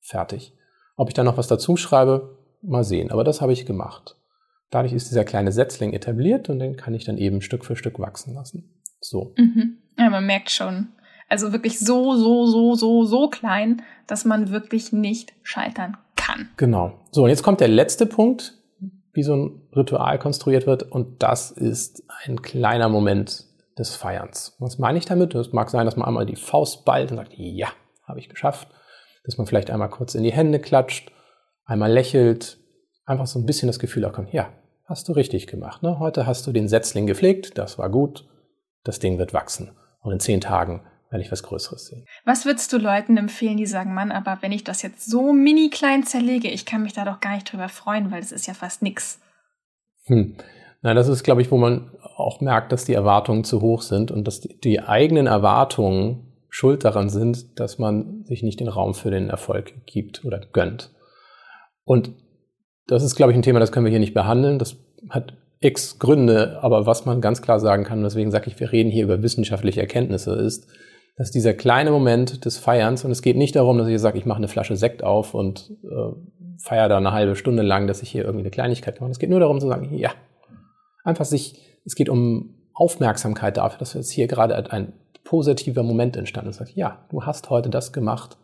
fertig. Ob ich dann noch was dazu schreibe, mal sehen. Aber das habe ich gemacht. Dadurch ist dieser kleine Setzling etabliert und den kann ich dann eben Stück für Stück wachsen lassen. So. Mhm. Ja, man merkt schon. Also wirklich so, so, so, so, so klein, dass man wirklich nicht scheitern kann. Genau. So, und jetzt kommt der letzte Punkt, wie so ein Ritual konstruiert wird. Und das ist ein kleiner Moment des Feierns. Was meine ich damit? Es mag sein, dass man einmal die Faust ballt und sagt, ja, habe ich geschafft. Dass man vielleicht einmal kurz in die Hände klatscht, einmal lächelt, einfach so ein bisschen das Gefühl auch ja, hast du richtig gemacht. Ne? Heute hast du den Setzling gepflegt, das war gut, das Ding wird wachsen. Und in zehn Tagen werde ich was Größeres sehen. Was würdest du Leuten empfehlen, die sagen, Mann, aber wenn ich das jetzt so mini klein zerlege, ich kann mich da doch gar nicht drüber freuen, weil das ist ja fast nix. Hm. Na, das ist, glaube ich, wo man auch merkt, dass die Erwartungen zu hoch sind und dass die eigenen Erwartungen schuld daran sind, dass man sich nicht den Raum für den Erfolg gibt oder gönnt. Und das ist, glaube ich, ein Thema, das können wir hier nicht behandeln. Das hat x Gründe, aber was man ganz klar sagen kann, und deswegen sage ich, wir reden hier über wissenschaftliche Erkenntnisse, ist, dass dieser kleine Moment des Feierns, und es geht nicht darum, dass ich sage, ich mache eine Flasche Sekt auf und äh, feiere da eine halbe Stunde lang, dass ich hier irgendwie eine Kleinigkeit mache. Es geht nur darum zu sagen, ja, einfach sich, es geht um Aufmerksamkeit dafür, dass jetzt hier gerade ein positiver Moment entstanden ist. Ja, du hast heute das gemacht,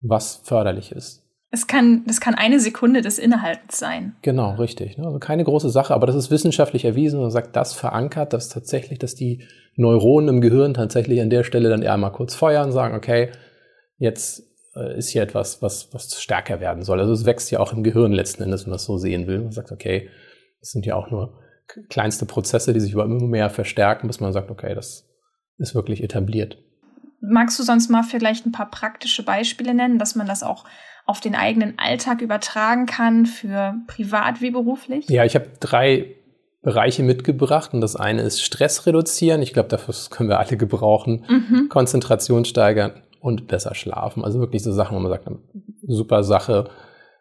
was förderlich ist. Es kann, das kann eine Sekunde des Innehaltens sein. Genau, richtig. Ne? Also keine große Sache, aber das ist wissenschaftlich erwiesen und sagt, das verankert, dass tatsächlich, dass die Neuronen im Gehirn tatsächlich an der Stelle dann eher mal kurz feuern und sagen, okay, jetzt äh, ist hier etwas, was, was stärker werden soll. Also es wächst ja auch im Gehirn letzten Endes, wenn man das so sehen will. Man sagt, okay, das sind ja auch nur kleinste Prozesse, die sich über immer mehr verstärken, bis man sagt, okay, das ist wirklich etabliert. Magst du sonst mal vielleicht ein paar praktische Beispiele nennen, dass man das auch auf den eigenen Alltag übertragen kann, für privat wie beruflich? Ja, ich habe drei Bereiche mitgebracht und das eine ist Stress reduzieren. Ich glaube, dafür können wir alle gebrauchen. Mhm. Konzentration steigern und besser schlafen. Also wirklich so Sachen, wo man sagt, super Sache.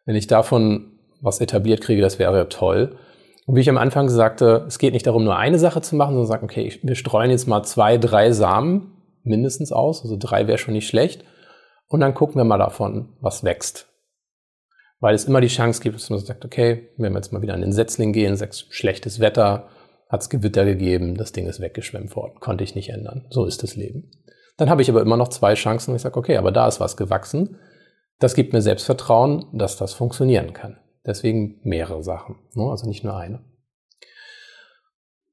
Wenn ich davon was etabliert kriege, das wäre toll. Und wie ich am Anfang sagte, es geht nicht darum, nur eine Sache zu machen, sondern sagen, okay, wir streuen jetzt mal zwei, drei Samen mindestens aus. Also drei wäre schon nicht schlecht. Und dann gucken wir mal davon, was wächst. Weil es immer die Chance gibt, dass man sagt, okay, wenn wir jetzt mal wieder an den Setzling gehen, sagst schlechtes Wetter, hat es Gewitter gegeben, das Ding ist weggeschwemmt worden, konnte ich nicht ändern. So ist das Leben. Dann habe ich aber immer noch zwei Chancen und ich sage, okay, aber da ist was gewachsen. Das gibt mir Selbstvertrauen, dass das funktionieren kann. Deswegen mehrere Sachen, ne? also nicht nur eine.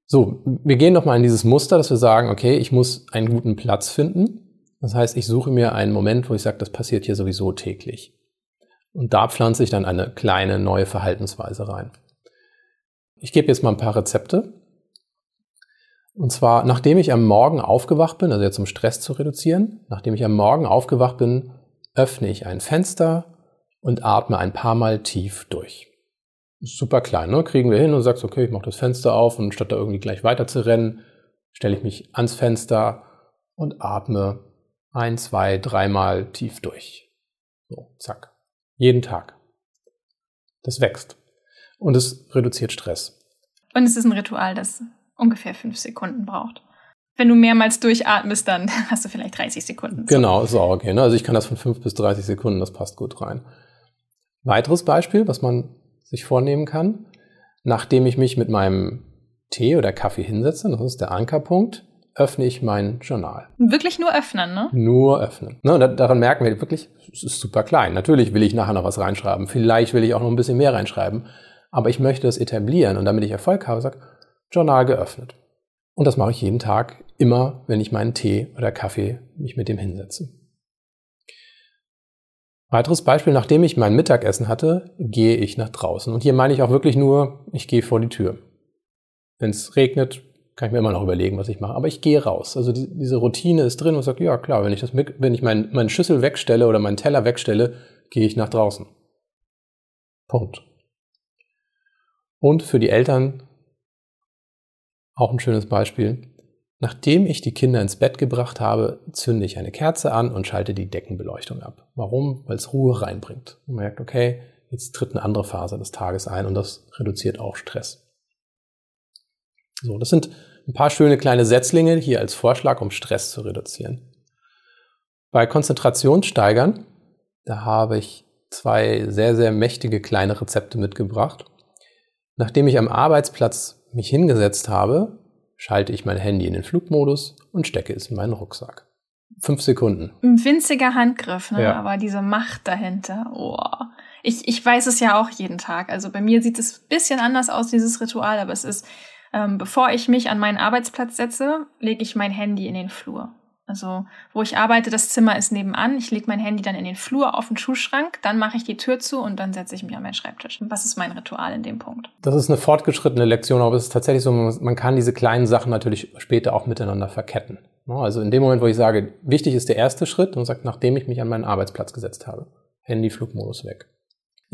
So, wir gehen nochmal in dieses Muster, dass wir sagen, okay, ich muss einen guten Platz finden. Das heißt, ich suche mir einen Moment, wo ich sage, das passiert hier sowieso täglich. Und da pflanze ich dann eine kleine neue Verhaltensweise rein. Ich gebe jetzt mal ein paar Rezepte. Und zwar, nachdem ich am Morgen aufgewacht bin, also jetzt um Stress zu reduzieren, nachdem ich am Morgen aufgewacht bin, öffne ich ein Fenster und atme ein paar Mal tief durch. Super klein, ne? Kriegen wir hin und sagst, okay, ich mache das Fenster auf und statt da irgendwie gleich weiter zu rennen, stelle ich mich ans Fenster und atme ein, zwei, dreimal tief durch. So, zack. Jeden Tag. Das wächst. Und es reduziert Stress. Und es ist ein Ritual, das ungefähr fünf Sekunden braucht. Wenn du mehrmals durchatmest, dann <laughs> hast du vielleicht 30 Sekunden. Genau, ist auch okay. Ne? Also ich kann das von fünf bis 30 Sekunden, das passt gut rein. Weiteres Beispiel, was man sich vornehmen kann, nachdem ich mich mit meinem Tee oder Kaffee hinsetze, das ist der Ankerpunkt, öffne ich mein Journal. Wirklich nur öffnen, ne? Nur öffnen. Ne, und daran merken wir wirklich, es ist super klein. Natürlich will ich nachher noch was reinschreiben. Vielleicht will ich auch noch ein bisschen mehr reinschreiben. Aber ich möchte es etablieren und damit ich Erfolg habe, sage, Journal geöffnet. Und das mache ich jeden Tag, immer, wenn ich meinen Tee oder Kaffee mich mit dem hinsetze. Weiteres Beispiel, nachdem ich mein Mittagessen hatte, gehe ich nach draußen. Und hier meine ich auch wirklich nur, ich gehe vor die Tür. Wenn es regnet, kann ich mir immer noch überlegen, was ich mache. Aber ich gehe raus. Also die, diese Routine ist drin und sage, ja klar, wenn ich, das, wenn ich mein, meine Schüssel wegstelle oder meinen Teller wegstelle, gehe ich nach draußen. Punkt. Und für die Eltern auch ein schönes Beispiel. Nachdem ich die Kinder ins Bett gebracht habe, zünde ich eine Kerze an und schalte die Deckenbeleuchtung ab. Warum? Weil es Ruhe reinbringt. Man merkt, okay, jetzt tritt eine andere Phase des Tages ein und das reduziert auch Stress. So, das sind ein paar schöne kleine Setzlinge hier als Vorschlag, um Stress zu reduzieren. Bei Konzentrationssteigern, da habe ich zwei sehr, sehr mächtige kleine Rezepte mitgebracht. Nachdem ich am Arbeitsplatz mich hingesetzt habe, schalte ich mein Handy in den Flugmodus und stecke es in meinen Rucksack. Fünf Sekunden. Ein winziger Handgriff, ne? Ja. aber diese Macht dahinter. Oh. Ich, ich weiß es ja auch jeden Tag. Also bei mir sieht es ein bisschen anders aus, dieses Ritual, aber es ist, ähm, bevor ich mich an meinen Arbeitsplatz setze, lege ich mein Handy in den Flur. Also, wo ich arbeite, das Zimmer ist nebenan. Ich lege mein Handy dann in den Flur auf den Schuhschrank, dann mache ich die Tür zu und dann setze ich mich an meinen Schreibtisch. Was ist mein Ritual in dem Punkt? Das ist eine fortgeschrittene Lektion, aber es ist tatsächlich so, man kann diese kleinen Sachen natürlich später auch miteinander verketten. Also in dem Moment, wo ich sage, wichtig ist der erste Schritt und sagt, nachdem ich mich an meinen Arbeitsplatz gesetzt habe, Handy, Flugmodus weg.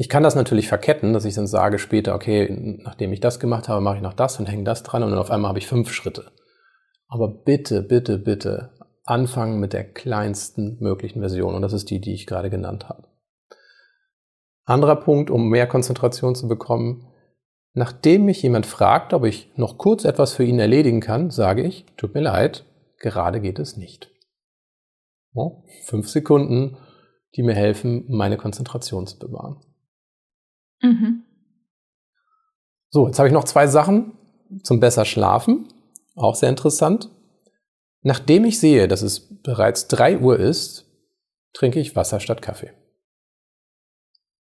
Ich kann das natürlich verketten, dass ich dann sage später, okay, nachdem ich das gemacht habe, mache ich noch das und hänge das dran und dann auf einmal habe ich fünf Schritte. Aber bitte, bitte, bitte anfangen mit der kleinsten möglichen Version und das ist die, die ich gerade genannt habe. Anderer Punkt, um mehr Konzentration zu bekommen, nachdem mich jemand fragt, ob ich noch kurz etwas für ihn erledigen kann, sage ich, tut mir leid, gerade geht es nicht. Fünf Sekunden, die mir helfen, meine Konzentration zu bewahren. Mhm. So, jetzt habe ich noch zwei Sachen zum besser schlafen. Auch sehr interessant. Nachdem ich sehe, dass es bereits 3 Uhr ist, trinke ich Wasser statt Kaffee.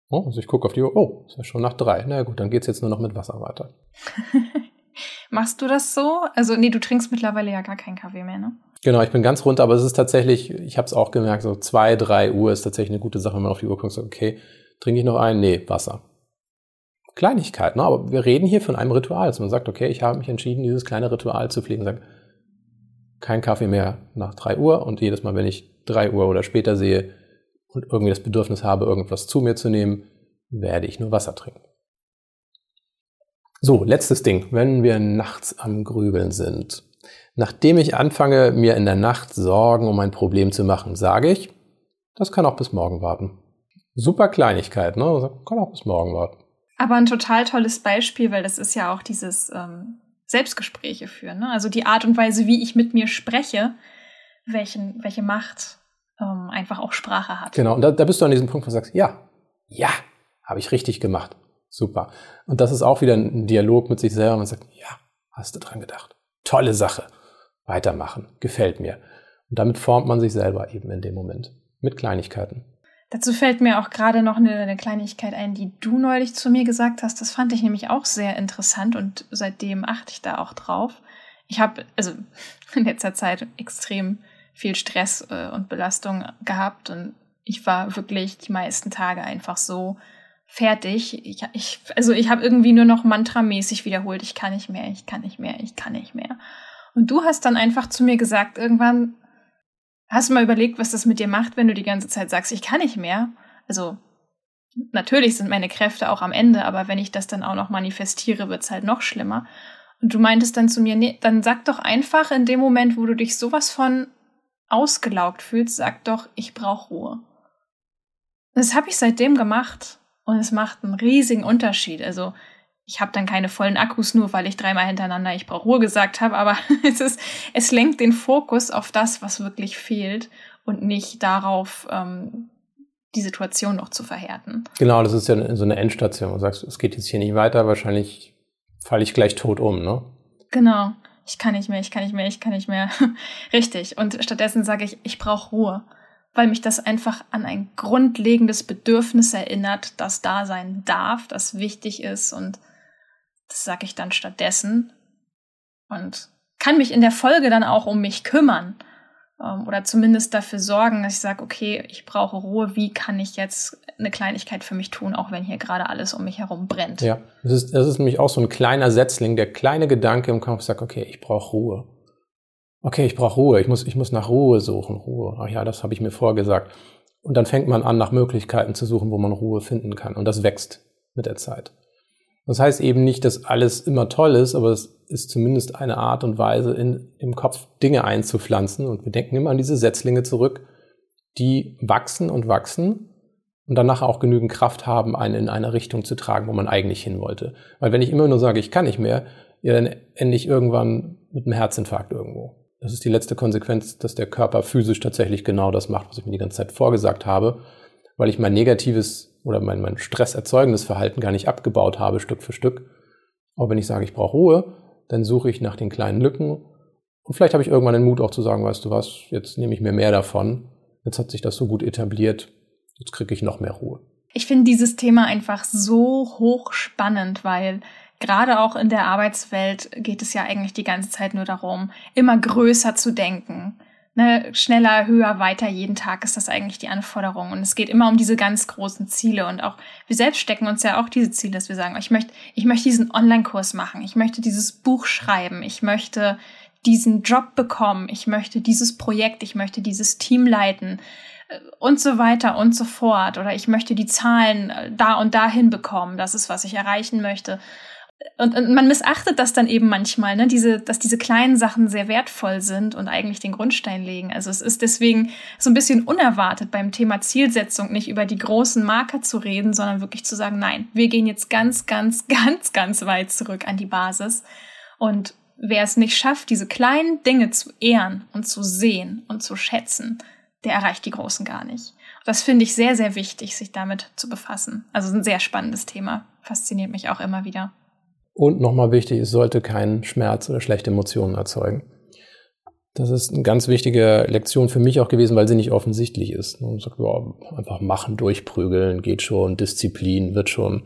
Oh, also ich gucke auf die Uhr, oh, ist ja schon nach drei. Na gut, dann geht es jetzt nur noch mit Wasser weiter. <laughs> Machst du das so? Also, nee, du trinkst mittlerweile ja gar keinen Kaffee mehr, ne? Genau, ich bin ganz runter, aber es ist tatsächlich, ich habe es auch gemerkt, so zwei, drei Uhr ist tatsächlich eine gute Sache, wenn man auf die Uhr guckt und sagt, okay, trinke ich noch einen? Nee, Wasser. Kleinigkeit, ne? aber wir reden hier von einem Ritual, dass man sagt, okay, ich habe mich entschieden, dieses kleine Ritual zu pflegen. Sagt, kein Kaffee mehr nach drei Uhr und jedes Mal, wenn ich drei Uhr oder später sehe und irgendwie das Bedürfnis habe, irgendwas zu mir zu nehmen, werde ich nur Wasser trinken. So, letztes Ding, wenn wir nachts am Grübeln sind. Nachdem ich anfange, mir in der Nacht Sorgen um ein Problem zu machen, sage ich, das kann auch bis morgen warten. Super Kleinigkeit, ne? Kann auch bis morgen warten. Aber ein total tolles Beispiel, weil das ist ja auch dieses ähm, Selbstgespräche führen. Ne? Also die Art und Weise, wie ich mit mir spreche, welchen, welche Macht ähm, einfach auch Sprache hat. Genau, und da, da bist du an diesem Punkt, wo du sagst, ja, ja, habe ich richtig gemacht. Super. Und das ist auch wieder ein Dialog mit sich selber. Man sagt, ja, hast du dran gedacht. Tolle Sache. Weitermachen. Gefällt mir. Und damit formt man sich selber eben in dem Moment. Mit Kleinigkeiten. Dazu fällt mir auch gerade noch eine, eine, Kleinigkeit ein, die du neulich zu mir gesagt hast. Das fand ich nämlich auch sehr interessant und seitdem achte ich da auch drauf. Ich habe also <laughs> in letzter Zeit extrem viel Stress äh, und Belastung gehabt und ich war wirklich die meisten Tage einfach so fertig. Ich, ich, also ich habe irgendwie nur noch mantramäßig wiederholt, ich kann nicht mehr, ich kann nicht mehr, ich kann nicht mehr. Und du hast dann einfach zu mir gesagt, irgendwann, Hast du mal überlegt, was das mit dir macht, wenn du die ganze Zeit sagst, ich kann nicht mehr? Also, natürlich sind meine Kräfte auch am Ende, aber wenn ich das dann auch noch manifestiere, wird's halt noch schlimmer. Und du meintest dann zu mir, nee, dann sag doch einfach in dem Moment, wo du dich sowas von ausgelaugt fühlst, sag doch, ich brauche Ruhe. Das habe ich seitdem gemacht und es macht einen riesigen Unterschied. Also ich habe dann keine vollen Akkus, nur weil ich dreimal hintereinander ich brauche Ruhe gesagt habe, aber <laughs> es ist, es lenkt den Fokus auf das, was wirklich fehlt und nicht darauf, ähm, die Situation noch zu verhärten. Genau, das ist ja so eine Endstation. Du sagst, es geht jetzt hier nicht weiter, wahrscheinlich falle ich gleich tot um, ne? Genau. ich kann nicht mehr, ich kann nicht mehr, ich kann nicht mehr. <laughs> Richtig. Und stattdessen sage ich, ich brauche Ruhe, weil mich das einfach an ein grundlegendes Bedürfnis erinnert, das da sein darf, das wichtig ist. Und das sage ich dann stattdessen. Und kann mich in der Folge dann auch um mich kümmern ähm, oder zumindest dafür sorgen, dass ich sage, okay, ich brauche Ruhe, wie kann ich jetzt eine Kleinigkeit für mich tun, auch wenn hier gerade alles um mich herum brennt. Ja, das ist, das ist nämlich auch so ein kleiner Setzling, der kleine Gedanke im Kopf sagt, okay, ich brauche Ruhe. Okay, ich brauche Ruhe, ich muss, ich muss nach Ruhe suchen, Ruhe. Ach ja, das habe ich mir vorgesagt. Und dann fängt man an, nach Möglichkeiten zu suchen, wo man Ruhe finden kann. Und das wächst mit der Zeit. Das heißt eben nicht, dass alles immer toll ist, aber es ist zumindest eine Art und Weise, in, im Kopf Dinge einzupflanzen. Und wir denken immer an diese Setzlinge zurück, die wachsen und wachsen und danach auch genügend Kraft haben, einen in eine Richtung zu tragen, wo man eigentlich hin wollte. Weil wenn ich immer nur sage, ich kann nicht mehr, ja, dann ende ich irgendwann mit einem Herzinfarkt irgendwo. Das ist die letzte Konsequenz, dass der Körper physisch tatsächlich genau das macht, was ich mir die ganze Zeit vorgesagt habe, weil ich mein negatives oder mein, mein stresserzeugendes Verhalten gar nicht abgebaut habe, Stück für Stück. Aber wenn ich sage, ich brauche Ruhe, dann suche ich nach den kleinen Lücken. Und vielleicht habe ich irgendwann den Mut auch zu sagen, weißt du was, jetzt nehme ich mir mehr davon. Jetzt hat sich das so gut etabliert, jetzt kriege ich noch mehr Ruhe. Ich finde dieses Thema einfach so hochspannend, weil gerade auch in der Arbeitswelt geht es ja eigentlich die ganze Zeit nur darum, immer größer zu denken. Ne, schneller, höher, weiter jeden Tag ist das eigentlich die Anforderung. Und es geht immer um diese ganz großen Ziele. Und auch wir selbst stecken uns ja auch diese Ziele, dass wir sagen, ich möchte, ich möchte diesen Online-Kurs machen, ich möchte dieses Buch schreiben, ich möchte diesen Job bekommen, ich möchte dieses Projekt, ich möchte dieses Team leiten äh, und so weiter und so fort. Oder ich möchte die Zahlen äh, da und dahin bekommen. Das ist, was ich erreichen möchte und, und man missachtet das dann eben manchmal, ne? diese, dass diese kleinen Sachen sehr wertvoll sind und eigentlich den Grundstein legen. Also es ist deswegen so ein bisschen unerwartet beim Thema Zielsetzung nicht über die großen Marker zu reden, sondern wirklich zu sagen, nein, wir gehen jetzt ganz, ganz, <laughs> ganz, ganz weit zurück an die Basis. Und wer es nicht schafft, diese kleinen Dinge zu ehren und zu sehen und zu schätzen, der erreicht die großen gar nicht. Das finde ich sehr, sehr wichtig, sich damit zu befassen. Also ein sehr spannendes Thema. Fasziniert mich auch immer wieder. Und nochmal wichtig, es sollte keinen Schmerz oder schlechte Emotionen erzeugen. Das ist eine ganz wichtige Lektion für mich auch gewesen, weil sie nicht offensichtlich ist. Man sagt, ja, einfach machen, durchprügeln, geht schon, Disziplin wird schon.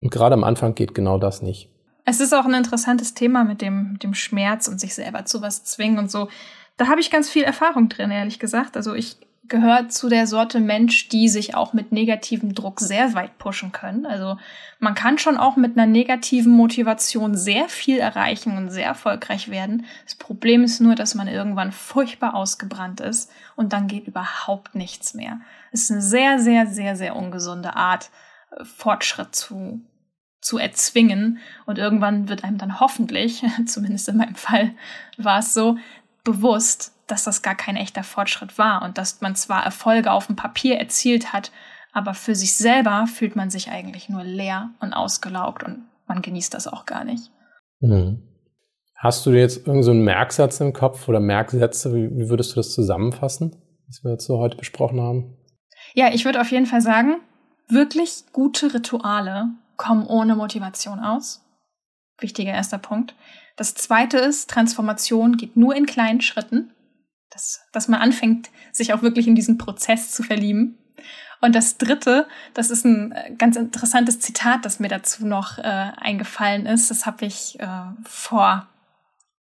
Und gerade am Anfang geht genau das nicht. Es ist auch ein interessantes Thema mit dem, dem Schmerz und sich selber zu was zwingen und so. Da habe ich ganz viel Erfahrung drin, ehrlich gesagt. Also ich gehört zu der Sorte Mensch, die sich auch mit negativem Druck sehr weit pushen können. Also man kann schon auch mit einer negativen Motivation sehr viel erreichen und sehr erfolgreich werden. Das Problem ist nur, dass man irgendwann furchtbar ausgebrannt ist und dann geht überhaupt nichts mehr. Es ist eine sehr, sehr, sehr, sehr ungesunde Art, Fortschritt zu, zu erzwingen. Und irgendwann wird einem dann hoffentlich, <laughs> zumindest in meinem Fall war es so, bewusst, dass das gar kein echter Fortschritt war und dass man zwar Erfolge auf dem Papier erzielt hat, aber für sich selber fühlt man sich eigentlich nur leer und ausgelaugt und man genießt das auch gar nicht. Mhm. Hast du jetzt irgendeinen so Merksatz im Kopf oder Merksätze? Wie, wie würdest du das zusammenfassen, was wir jetzt so heute besprochen haben? Ja, ich würde auf jeden Fall sagen, wirklich gute Rituale kommen ohne Motivation aus. Wichtiger erster Punkt. Das zweite ist, Transformation geht nur in kleinen Schritten dass, dass man anfängt, sich auch wirklich in diesen Prozess zu verlieben. Und das Dritte, das ist ein äh, ganz interessantes Zitat, das mir dazu noch äh, eingefallen ist. Das habe ich äh, vor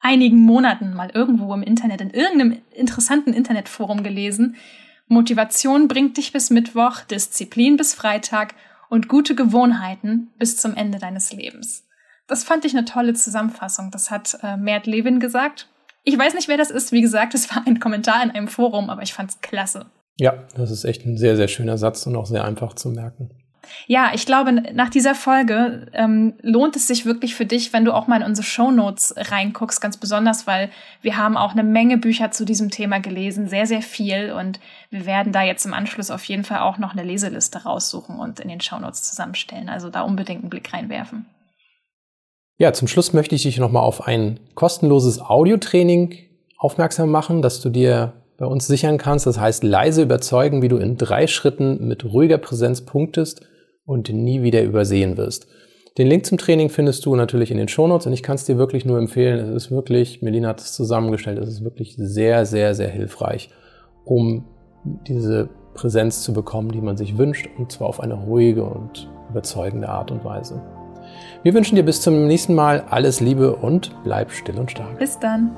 einigen Monaten mal irgendwo im Internet, in irgendeinem interessanten Internetforum gelesen. Motivation bringt dich bis Mittwoch, Disziplin bis Freitag und gute Gewohnheiten bis zum Ende deines Lebens. Das fand ich eine tolle Zusammenfassung. Das hat äh, Mert Levin gesagt. Ich weiß nicht, wer das ist. Wie gesagt, es war ein Kommentar in einem Forum, aber ich fand es klasse. Ja, das ist echt ein sehr, sehr schöner Satz und auch sehr einfach zu merken. Ja, ich glaube, nach dieser Folge ähm, lohnt es sich wirklich für dich, wenn du auch mal in unsere Show Notes reinguckst, ganz besonders, weil wir haben auch eine Menge Bücher zu diesem Thema gelesen, sehr, sehr viel. Und wir werden da jetzt im Anschluss auf jeden Fall auch noch eine Leseliste raussuchen und in den Show Notes zusammenstellen. Also da unbedingt einen Blick reinwerfen. Ja, zum Schluss möchte ich dich nochmal auf ein kostenloses Audiotraining aufmerksam machen, das du dir bei uns sichern kannst. Das heißt, leise überzeugen, wie du in drei Schritten mit ruhiger Präsenz punktest und nie wieder übersehen wirst. Den Link zum Training findest du natürlich in den Shownotes und ich kann es dir wirklich nur empfehlen. Es ist wirklich, Melina hat es zusammengestellt, es ist wirklich sehr, sehr, sehr hilfreich, um diese Präsenz zu bekommen, die man sich wünscht, und zwar auf eine ruhige und überzeugende Art und Weise. Wir wünschen dir bis zum nächsten Mal alles Liebe und bleib still und stark. Bis dann.